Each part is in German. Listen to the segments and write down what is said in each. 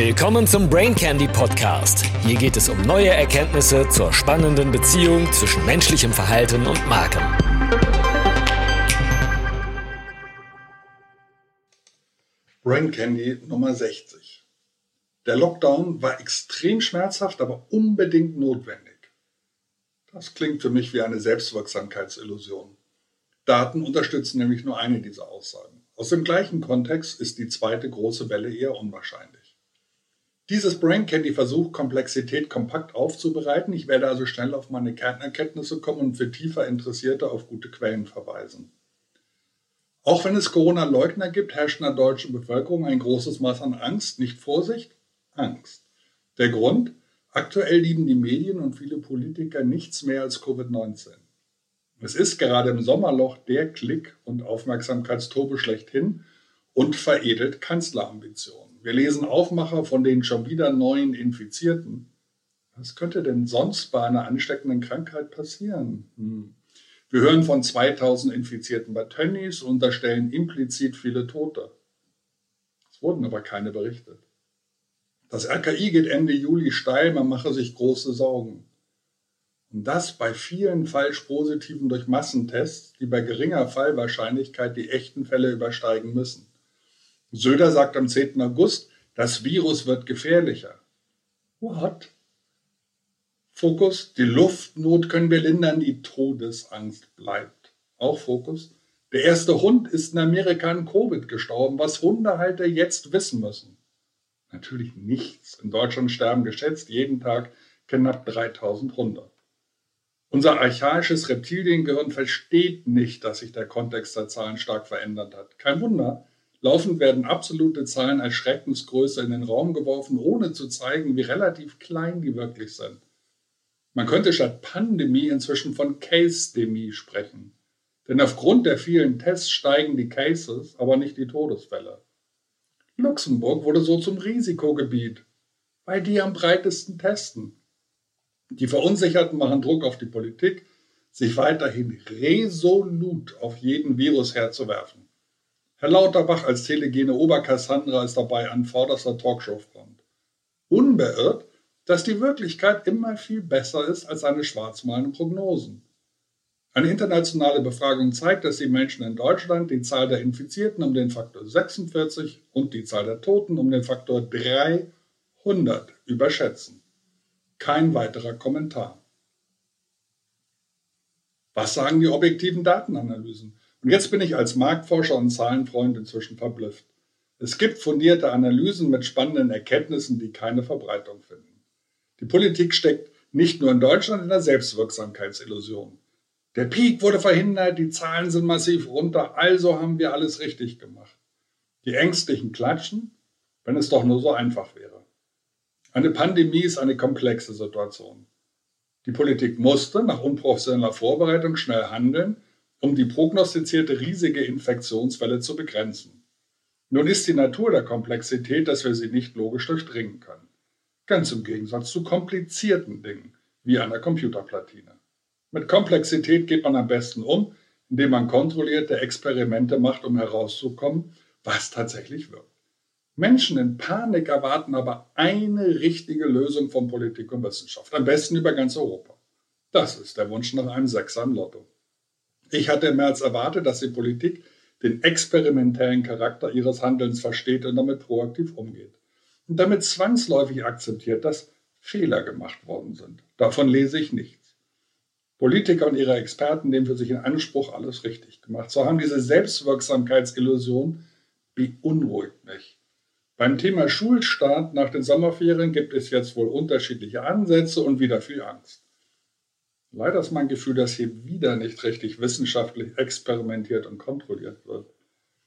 Willkommen zum Brain Candy Podcast. Hier geht es um neue Erkenntnisse zur spannenden Beziehung zwischen menschlichem Verhalten und Marken. Brain Candy Nummer 60. Der Lockdown war extrem schmerzhaft, aber unbedingt notwendig. Das klingt für mich wie eine Selbstwirksamkeitsillusion. Daten unterstützen nämlich nur eine dieser Aussagen. Aus dem gleichen Kontext ist die zweite große Welle eher unwahrscheinlich. Dieses Brain Candy versucht, Komplexität kompakt aufzubereiten. Ich werde also schnell auf meine Kernerkenntnisse kommen und für tiefer Interessierte auf gute Quellen verweisen. Auch wenn es Corona-Leugner gibt, herrscht in der deutschen Bevölkerung ein großes Maß an Angst, nicht Vorsicht, Angst. Der Grund? Aktuell lieben die Medien und viele Politiker nichts mehr als Covid-19. Es ist gerade im Sommerloch der Klick- und Aufmerksamkeitstobe schlechthin und veredelt Kanzlerambitionen. Wir lesen Aufmacher von den schon wieder neuen Infizierten. Was könnte denn sonst bei einer ansteckenden Krankheit passieren? Hm. Wir hören von 2000 Infizierten bei Tönnies und unterstellen implizit viele Tote. Es wurden aber keine berichtet. Das RKI geht Ende Juli steil, man mache sich große Sorgen. Und das bei vielen falsch positiven durch Massentests, die bei geringer Fallwahrscheinlichkeit die echten Fälle übersteigen müssen. Söder sagt am 10. August, das Virus wird gefährlicher. What? Fokus, die Luftnot können wir lindern, die Todesangst bleibt. Auch Fokus. Der erste Hund ist in Amerika an Covid gestorben, was Hundehalter jetzt wissen müssen. Natürlich nichts. In Deutschland sterben geschätzt jeden Tag knapp 3000 Hunde. Unser archaisches Reptiliengehirn versteht nicht, dass sich der Kontext der Zahlen stark verändert hat. Kein Wunder. Laufend werden absolute Zahlen als Schreckensgröße in den Raum geworfen, ohne zu zeigen, wie relativ klein die wirklich sind. Man könnte statt Pandemie inzwischen von Case-Demie sprechen. Denn aufgrund der vielen Tests steigen die Cases, aber nicht die Todesfälle. Luxemburg wurde so zum Risikogebiet, weil die am breitesten testen. Die Verunsicherten machen Druck auf die Politik, sich weiterhin resolut auf jeden Virus herzuwerfen. Herr Lauterbach als telegene Oberkassandra ist dabei an vorderster Talkshow-Front. Unbeirrt dass die Wirklichkeit immer viel besser ist als seine schwarzmalenden Prognosen. Eine internationale Befragung zeigt, dass die Menschen in Deutschland die Zahl der Infizierten um den Faktor 46 und die Zahl der Toten um den Faktor 300 überschätzen. Kein weiterer Kommentar. Was sagen die objektiven Datenanalysen? Und jetzt bin ich als Marktforscher und Zahlenfreund inzwischen verblüfft. Es gibt fundierte Analysen mit spannenden Erkenntnissen, die keine Verbreitung finden. Die Politik steckt nicht nur in Deutschland in der Selbstwirksamkeitsillusion. Der Peak wurde verhindert, die Zahlen sind massiv runter, also haben wir alles richtig gemacht. Die Ängstlichen klatschen, wenn es doch nur so einfach wäre. Eine Pandemie ist eine komplexe Situation. Die Politik musste nach unprofessioneller Vorbereitung schnell handeln, um die prognostizierte riesige Infektionswelle zu begrenzen. Nun ist die Natur der Komplexität, dass wir sie nicht logisch durchdringen können. Ganz im Gegensatz zu komplizierten Dingen, wie einer Computerplatine. Mit Komplexität geht man am besten um, indem man kontrollierte Experimente macht, um herauszukommen, was tatsächlich wirkt. Menschen in Panik erwarten aber eine richtige Lösung von Politik und Wissenschaft, am besten über ganz Europa. Das ist der Wunsch nach einem Sechser im Lotto. Ich hatte im März erwartet, dass die Politik den experimentellen Charakter ihres Handelns versteht und damit proaktiv umgeht und damit zwangsläufig akzeptiert, dass Fehler gemacht worden sind. Davon lese ich nichts. Politiker und ihre Experten nehmen für sich in Anspruch, alles richtig gemacht zu haben. Diese Selbstwirksamkeitsillusion beunruhigt mich. Beim Thema Schulstart nach den Sommerferien gibt es jetzt wohl unterschiedliche Ansätze und wieder viel Angst. Leider ist mein Gefühl, dass hier wieder nicht richtig wissenschaftlich experimentiert und kontrolliert wird.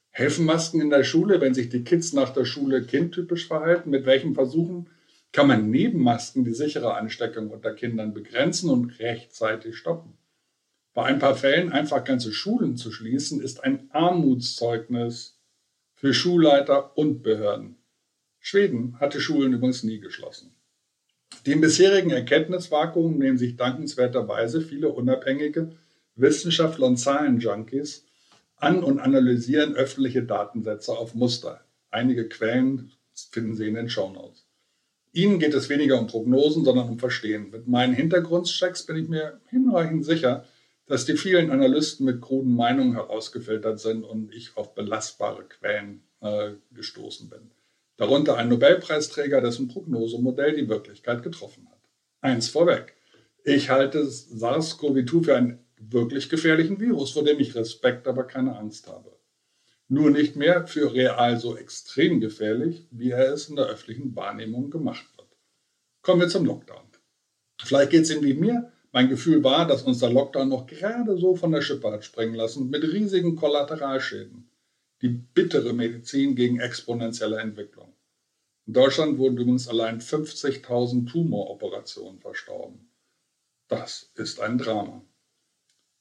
Helfen Masken in der Schule, wenn sich die Kids nach der Schule kindtypisch verhalten? Mit welchen Versuchen kann man neben Masken die sichere Ansteckung unter Kindern begrenzen und rechtzeitig stoppen? Bei ein paar Fällen einfach ganze Schulen zu schließen, ist ein Armutszeugnis für Schulleiter und Behörden. Schweden hatte Schulen übrigens nie geschlossen. Dem bisherigen Erkenntnisvakuum nehmen sich dankenswerterweise viele unabhängige Wissenschaftler und Zahlenjunkies an und analysieren öffentliche Datensätze auf Muster. Einige Quellen finden Sie in den Show Notes. Ihnen geht es weniger um Prognosen, sondern um Verstehen. Mit meinen Hintergrundchecks bin ich mir hinreichend sicher, dass die vielen Analysten mit kruden Meinungen herausgefiltert sind und ich auf belastbare Quellen äh, gestoßen bin. Darunter ein Nobelpreisträger, dessen Prognosemodell die Wirklichkeit getroffen hat. Eins vorweg. Ich halte SARS-CoV-2 für einen wirklich gefährlichen Virus, vor dem ich Respekt, aber keine Angst habe. Nur nicht mehr für real so extrem gefährlich, wie er es in der öffentlichen Wahrnehmung gemacht wird. Kommen wir zum Lockdown. Vielleicht geht es Ihnen wie mir. Mein Gefühl war, dass uns der Lockdown noch gerade so von der Schippe hat sprengen lassen, mit riesigen Kollateralschäden. Die bittere Medizin gegen exponentielle Entwicklung. In Deutschland wurden übrigens allein 50.000 Tumoroperationen verstorben. Das ist ein Drama.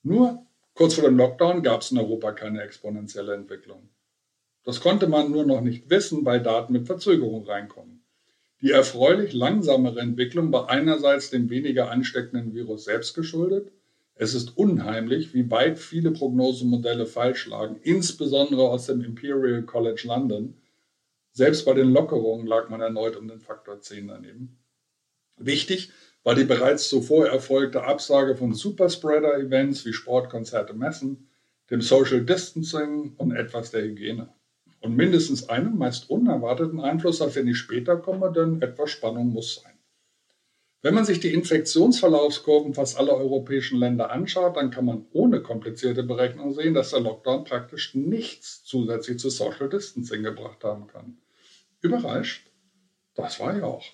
Nur kurz vor dem Lockdown gab es in Europa keine exponentielle Entwicklung. Das konnte man nur noch nicht wissen, weil Daten mit Verzögerung reinkommen. Die erfreulich langsamere Entwicklung war einerseits dem weniger ansteckenden Virus selbst geschuldet. Es ist unheimlich, wie weit viele Prognosemodelle falsch lagen, insbesondere aus dem Imperial College London. Selbst bei den Lockerungen lag man erneut um den Faktor 10 daneben. Wichtig war die bereits zuvor erfolgte Absage von Superspreader-Events wie Sportkonzerte, Messen, dem Social Distancing und etwas der Hygiene. Und mindestens einem meist unerwarteten Einfluss, auf den ich später komme, denn etwas Spannung muss sein. Wenn man sich die Infektionsverlaufskurven fast aller europäischen Länder anschaut, dann kann man ohne komplizierte Berechnung sehen, dass der Lockdown praktisch nichts zusätzlich zu Social Distancing gebracht haben kann. Überrascht? Das war ja auch.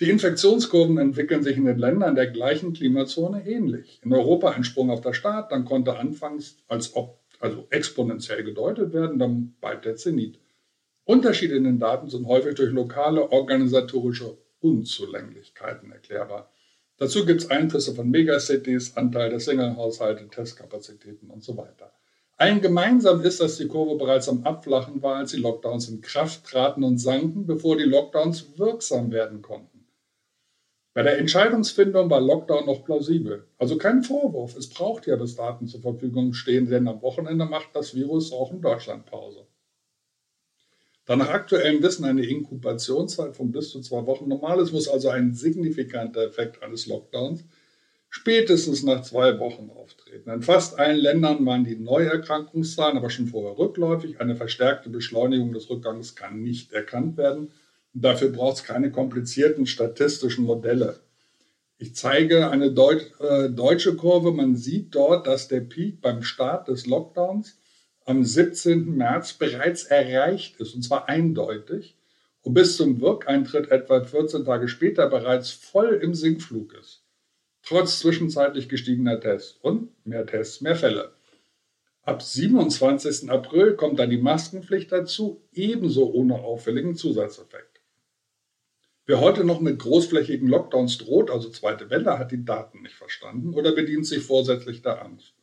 Die Infektionskurven entwickeln sich in den Ländern der gleichen Klimazone ähnlich. In Europa ein Sprung auf der Start, dann konnte anfangs als ob, also exponentiell gedeutet werden, dann bald der Zenit. Unterschiede in den Daten sind häufig durch lokale organisatorische Unzulänglichkeiten erklärbar. Dazu gibt es Einflüsse von Megacities, Anteil der Single-Haushalte, Testkapazitäten und so weiter. Allen gemeinsam ist, dass die Kurve bereits am Abflachen war, als die Lockdowns in Kraft traten und sanken, bevor die Lockdowns wirksam werden konnten. Bei der Entscheidungsfindung war Lockdown noch plausibel. Also kein Vorwurf. Es braucht ja, dass Daten zur Verfügung stehen, denn am Wochenende macht das Virus auch in Deutschland Pause. Da nach aktuellem Wissen eine Inkubationszeit von bis zu zwei Wochen normal ist, muss also ein signifikanter Effekt eines Lockdowns spätestens nach zwei Wochen auftreten. In fast allen Ländern waren die Neuerkrankungszahlen aber schon vorher rückläufig. Eine verstärkte Beschleunigung des Rückgangs kann nicht erkannt werden. Dafür braucht es keine komplizierten statistischen Modelle. Ich zeige eine Deut äh, deutsche Kurve. Man sieht dort, dass der Peak beim Start des Lockdowns am 17. März bereits erreicht ist, und zwar eindeutig, und bis zum Wirkeintritt etwa 14 Tage später bereits voll im Sinkflug ist. Trotz zwischenzeitlich gestiegener Tests und mehr Tests, mehr Fälle. Ab 27. April kommt dann die Maskenpflicht dazu, ebenso ohne auffälligen Zusatzeffekt. Wer heute noch mit großflächigen Lockdowns droht, also zweite Welle, hat die Daten nicht verstanden oder bedient sich vorsätzlich der Angst.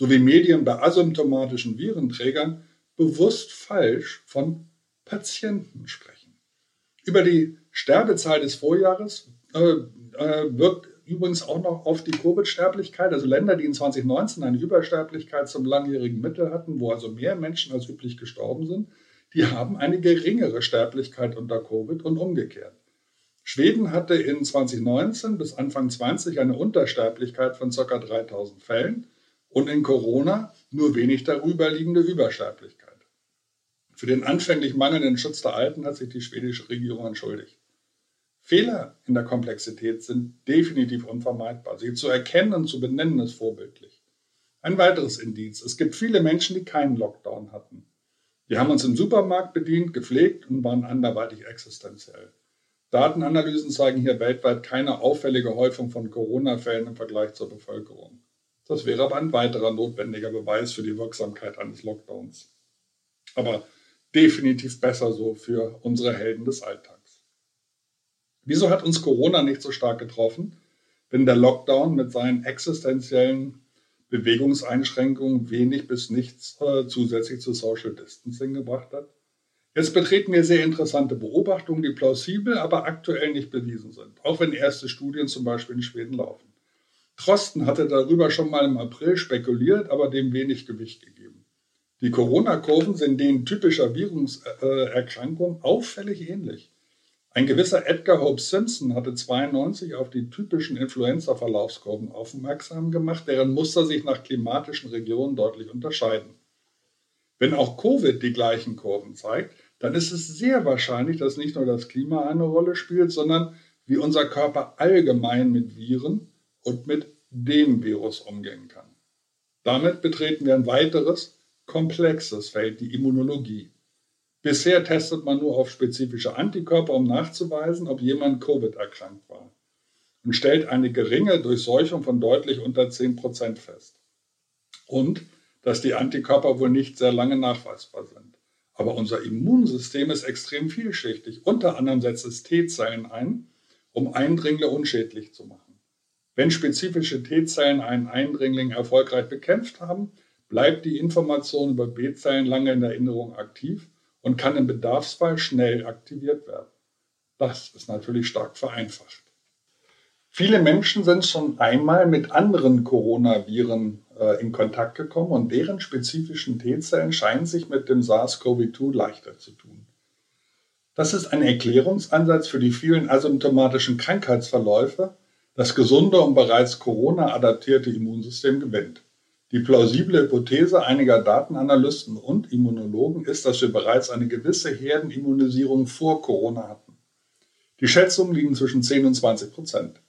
So wie Medien bei asymptomatischen Virenträgern bewusst falsch von Patienten sprechen. Über die Sterbezahl des Vorjahres äh, äh, wirkt übrigens auch noch auf die Covid-Sterblichkeit. Also Länder, die in 2019 eine Übersterblichkeit zum langjährigen Mittel hatten, wo also mehr Menschen als üblich gestorben sind, die haben eine geringere Sterblichkeit unter Covid und umgekehrt. Schweden hatte in 2019 bis Anfang 20 eine Untersterblichkeit von ca. 3000 Fällen und in Corona nur wenig darüber liegende Übersterblichkeit. Für den anfänglich mangelnden Schutz der Alten hat sich die schwedische Regierung entschuldigt. Fehler in der Komplexität sind definitiv unvermeidbar. Sie zu erkennen und zu benennen ist vorbildlich. Ein weiteres Indiz. Es gibt viele Menschen, die keinen Lockdown hatten. Die haben uns im Supermarkt bedient, gepflegt und waren anderweitig existenziell. Datenanalysen zeigen hier weltweit keine auffällige Häufung von Corona-Fällen im Vergleich zur Bevölkerung. Das wäre aber ein weiterer notwendiger Beweis für die Wirksamkeit eines Lockdowns. Aber definitiv besser so für unsere Helden des Alltags. Wieso hat uns Corona nicht so stark getroffen, wenn der Lockdown mit seinen existenziellen Bewegungseinschränkungen wenig bis nichts äh, zusätzlich zu Social Distancing gebracht hat? Jetzt betreten wir sehr interessante Beobachtungen, die plausibel, aber aktuell nicht bewiesen sind, auch wenn erste Studien zum Beispiel in Schweden laufen. Trosten hatte darüber schon mal im April spekuliert, aber dem wenig Gewicht gegeben. Die Corona-Kurven sind denen typischer Viruserkrankungen auffällig ähnlich. Ein gewisser Edgar Hope Simpson hatte 92 auf die typischen Influenza-Verlaufskurven aufmerksam gemacht, deren Muster sich nach klimatischen Regionen deutlich unterscheiden. Wenn auch Covid die gleichen Kurven zeigt, dann ist es sehr wahrscheinlich, dass nicht nur das Klima eine Rolle spielt, sondern wie unser Körper allgemein mit Viren und mit dem Virus umgehen kann. Damit betreten wir ein weiteres, komplexes Feld, die Immunologie. Bisher testet man nur auf spezifische Antikörper, um nachzuweisen, ob jemand Covid erkrankt war und stellt eine geringe Durchseuchung von deutlich unter 10% fest. Und dass die Antikörper wohl nicht sehr lange nachweisbar sind. Aber unser Immunsystem ist extrem vielschichtig. Unter anderem setzt es T-Zellen ein, um Eindringlinge unschädlich zu machen. Wenn spezifische T-Zellen einen Eindringling erfolgreich bekämpft haben, bleibt die Information über B-Zellen lange in Erinnerung aktiv und kann im Bedarfsfall schnell aktiviert werden. Das ist natürlich stark vereinfacht. Viele Menschen sind schon einmal mit anderen Coronaviren äh, in Kontakt gekommen und deren spezifischen T-Zellen scheinen sich mit dem SARS-CoV-2 leichter zu tun. Das ist ein Erklärungsansatz für die vielen asymptomatischen Krankheitsverläufe, das gesunde und bereits Corona-adaptierte Immunsystem gewinnt. Die plausible Hypothese einiger Datenanalysten und Immunologen ist, dass wir bereits eine gewisse Herdenimmunisierung vor Corona hatten. Die Schätzungen liegen zwischen 10 und 20 Prozent.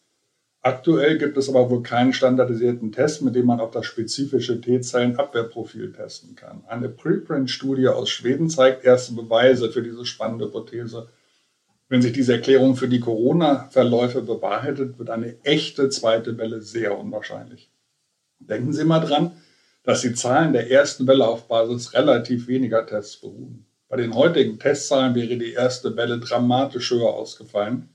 Aktuell gibt es aber wohl keinen standardisierten Test, mit dem man auf das spezifische T-Zellen-Abwehrprofil testen kann. Eine Preprint-Studie aus Schweden zeigt erste Beweise für diese spannende Hypothese. Wenn sich diese Erklärung für die Corona-Verläufe bewahrheitet, wird eine echte zweite Welle sehr unwahrscheinlich. Denken Sie mal dran, dass die Zahlen der ersten Welle auf Basis relativ weniger Tests beruhen. Bei den heutigen Testzahlen wäre die erste Welle dramatisch höher ausgefallen.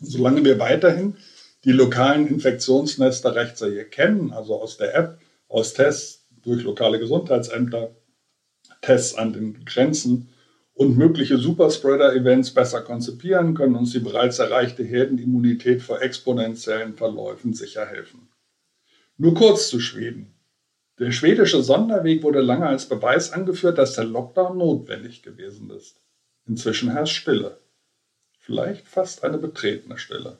Solange wir weiterhin die lokalen Infektionsnester rechtzeitig kennen, also aus der App, aus Tests durch lokale Gesundheitsämter, Tests an den Grenzen und mögliche Superspreader-Events besser konzipieren, können uns die bereits erreichte Herdenimmunität vor exponentiellen Verläufen sicher helfen. Nur kurz zu Schweden. Der schwedische Sonderweg wurde lange als Beweis angeführt, dass der Lockdown notwendig gewesen ist. Inzwischen herrscht Stille. Vielleicht fast eine betretene Stille.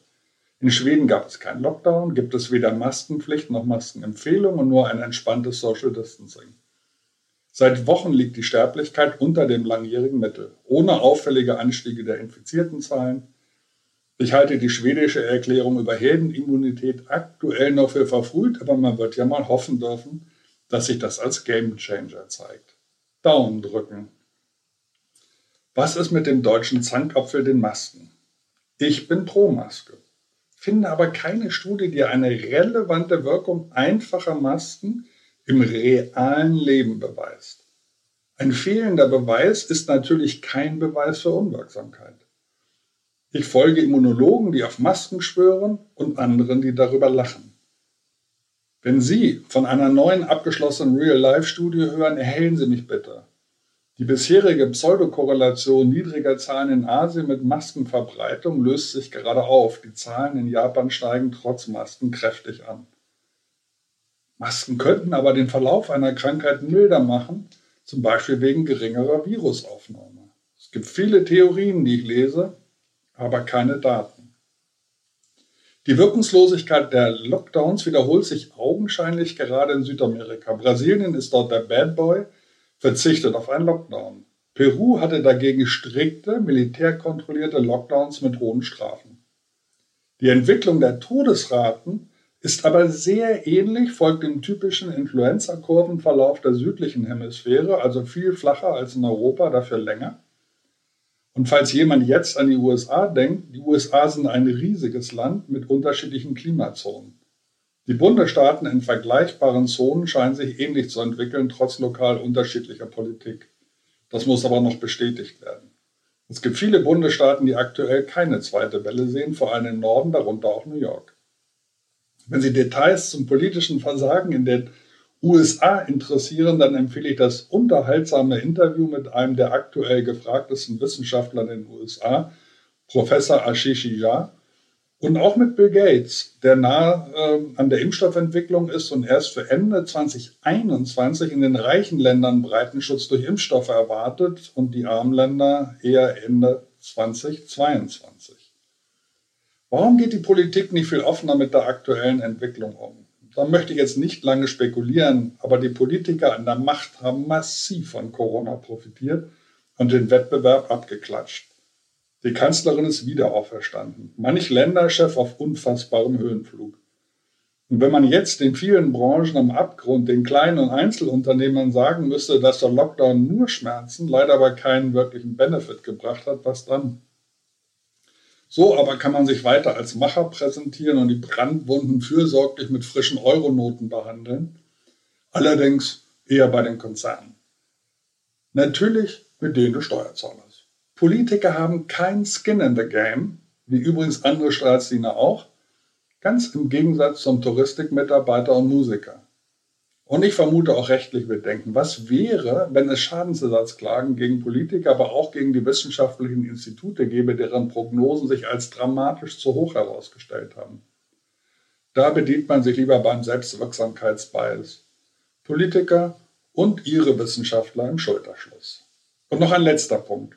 In Schweden gab es keinen Lockdown, gibt es weder Maskenpflicht noch Maskenempfehlung und nur ein entspanntes Social Distancing. Seit Wochen liegt die Sterblichkeit unter dem langjährigen Mittel, ohne auffällige Anstiege der infizierten Zahlen. Ich halte die schwedische Erklärung über Herdenimmunität aktuell noch für verfrüht, aber man wird ja mal hoffen dürfen, dass sich das als Gamechanger zeigt. Daumen drücken. Was ist mit dem deutschen Zankapfel, den Masken? Ich bin pro Maske finde aber keine Studie, die eine relevante Wirkung einfacher Masken im realen Leben beweist. Ein fehlender Beweis ist natürlich kein Beweis für Unwirksamkeit. Ich folge Immunologen, die auf Masken schwören und anderen, die darüber lachen. Wenn Sie von einer neuen abgeschlossenen Real-Life-Studie hören, erhellen Sie mich bitte. Die bisherige Pseudokorrelation niedriger Zahlen in Asien mit Maskenverbreitung löst sich gerade auf. Die Zahlen in Japan steigen trotz Masken kräftig an. Masken könnten aber den Verlauf einer Krankheit milder machen, zum Beispiel wegen geringerer Virusaufnahme. Es gibt viele Theorien, die ich lese, aber keine Daten. Die Wirkungslosigkeit der Lockdowns wiederholt sich augenscheinlich gerade in Südamerika. Brasilien ist dort der Bad Boy, verzichtet auf einen Lockdown. Peru hatte dagegen strikte, militärkontrollierte Lockdowns mit hohen Strafen. Die Entwicklung der Todesraten ist aber sehr ähnlich, folgt dem typischen Influenza-Kurvenverlauf der südlichen Hemisphäre, also viel flacher als in Europa, dafür länger. Und falls jemand jetzt an die USA denkt, die USA sind ein riesiges Land mit unterschiedlichen Klimazonen. Die Bundesstaaten in vergleichbaren Zonen scheinen sich ähnlich zu entwickeln, trotz lokal unterschiedlicher Politik. Das muss aber noch bestätigt werden. Es gibt viele Bundesstaaten, die aktuell keine zweite Welle sehen, vor allem im Norden, darunter auch New York. Wenn Sie Details zum politischen Versagen in den USA interessieren, dann empfehle ich das unterhaltsame Interview mit einem der aktuell gefragtesten Wissenschaftler in den USA, Professor Ashish Jha, Und auch mit Bill Gates, der nah äh, an der Impfstoffentwicklung ist und erst für Ende 2021 in den reichen Ländern Breitenschutz durch Impfstoffe erwartet und die armen Länder eher Ende 2022. Warum geht die Politik nicht viel offener mit der aktuellen Entwicklung um? Da möchte ich jetzt nicht lange spekulieren, aber die Politiker an der Macht haben massiv von Corona profitiert und den Wettbewerb abgeklatscht. Die Kanzlerin ist wieder auferstanden. Manch Länderchef auf unfassbarem Höhenflug. Und wenn man jetzt den vielen Branchen am Abgrund, den kleinen und Einzelunternehmern sagen müsste, dass der Lockdown nur Schmerzen, leider aber keinen wirklichen Benefit gebracht hat, was dann? So aber kann man sich weiter als Macher präsentieren und die Brandwunden fürsorglich mit frischen Euronoten behandeln. Allerdings eher bei den Konzernen. Natürlich mit denen des Steuerzahlers. Politiker haben kein Skin in the Game, wie übrigens andere Staatsdiener auch, ganz im Gegensatz zum Touristikmitarbeiter und Musiker. Und ich vermute auch rechtlich Bedenken. Was wäre, wenn es Schadensersatzklagen gegen Politiker, aber auch gegen die wissenschaftlichen Institute gäbe, deren Prognosen sich als dramatisch zu hoch herausgestellt haben? Da bedient man sich lieber beim Selbstwirksamkeitsbias. Politiker und ihre Wissenschaftler im Schulterschluss. Und noch ein letzter Punkt.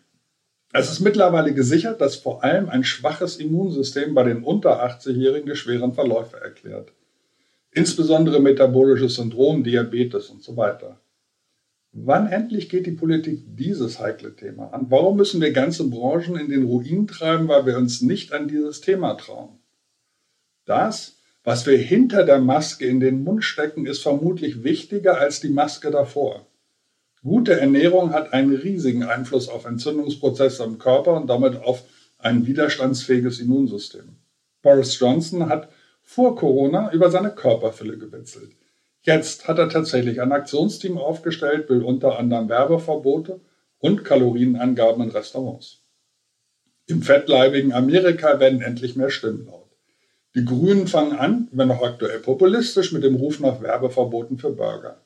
Es ist mittlerweile gesichert, dass vor allem ein schwaches Immunsystem bei den unter 80-Jährigen die schweren Verläufe erklärt. Insbesondere metabolisches Syndrom, Diabetes und so weiter. Wann endlich geht die Politik dieses heikle Thema an? Warum müssen wir ganze Branchen in den Ruin treiben, weil wir uns nicht an dieses Thema trauen? Das, was wir hinter der Maske in den Mund stecken, ist vermutlich wichtiger als die Maske davor. Gute Ernährung hat einen riesigen Einfluss auf Entzündungsprozesse im Körper und damit auf ein widerstandsfähiges Immunsystem. Boris Johnson hat vor Corona über seine Körperfülle gewitzelt. Jetzt hat er tatsächlich ein Aktionsteam aufgestellt, will unter anderem Werbeverbote und Kalorienangaben in Restaurants. Im fettleibigen Amerika werden endlich mehr Stimmen laut. Die Grünen fangen an, wenn auch aktuell populistisch, mit dem Ruf nach Werbeverboten für Burger.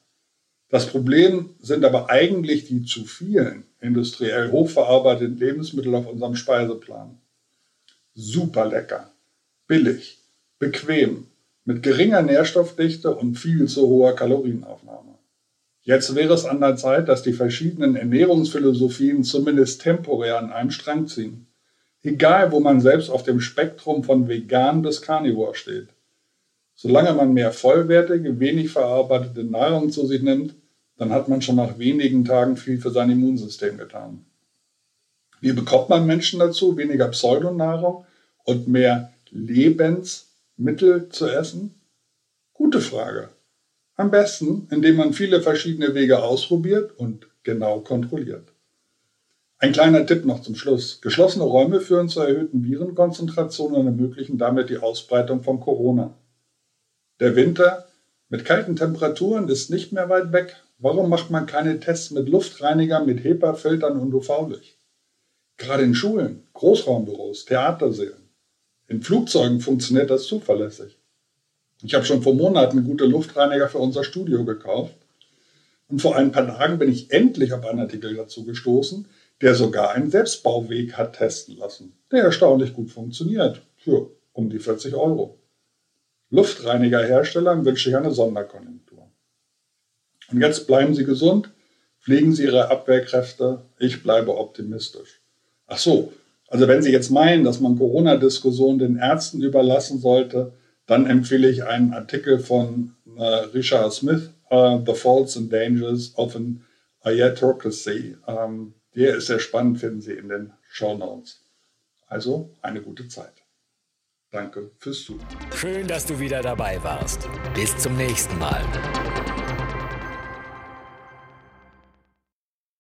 Das Problem sind aber eigentlich die zu vielen industriell hochverarbeiteten Lebensmittel auf unserem Speiseplan. Super lecker, billig, bequem, mit geringer Nährstoffdichte und viel zu hoher Kalorienaufnahme. Jetzt wäre es an der Zeit, dass die verschiedenen Ernährungsphilosophien zumindest temporär an einem Strang ziehen. Egal, wo man selbst auf dem Spektrum von vegan bis Carnivore steht. Solange man mehr vollwertige, wenig verarbeitete Nahrung zu sich nimmt, dann hat man schon nach wenigen Tagen viel für sein Immunsystem getan. Wie bekommt man Menschen dazu, weniger Pseudonahrung und mehr Lebensmittel zu essen? Gute Frage. Am besten, indem man viele verschiedene Wege ausprobiert und genau kontrolliert. Ein kleiner Tipp noch zum Schluss. Geschlossene Räume führen zu erhöhten Virenkonzentrationen und ermöglichen damit die Ausbreitung von Corona. Der Winter mit kalten Temperaturen ist nicht mehr weit weg. Warum macht man keine Tests mit Luftreinigern, mit HEPA-Filtern und UV-Licht? Gerade in Schulen, Großraumbüros, Theatersälen. In Flugzeugen funktioniert das zuverlässig. Ich habe schon vor Monaten gute Luftreiniger für unser Studio gekauft. Und vor ein paar Tagen bin ich endlich auf einen Artikel dazu gestoßen, der sogar einen Selbstbauweg hat testen lassen, der erstaunlich gut funktioniert, für um die 40 Euro. Luftreinigerherstellern wünsche ich eine Sonderkonjunktur. Und jetzt bleiben Sie gesund, pflegen Sie Ihre Abwehrkräfte, ich bleibe optimistisch. Ach so, also wenn Sie jetzt meinen, dass man Corona-Diskussionen den Ärzten überlassen sollte, dann empfehle ich einen Artikel von äh, Richard Smith, uh, The Faults and Dangers of an Iatocracy. Ähm, der ist sehr spannend, finden Sie in den Show Notes. Also eine gute Zeit. Danke fürs Zuhören. Schön, dass du wieder dabei warst. Bis zum nächsten Mal.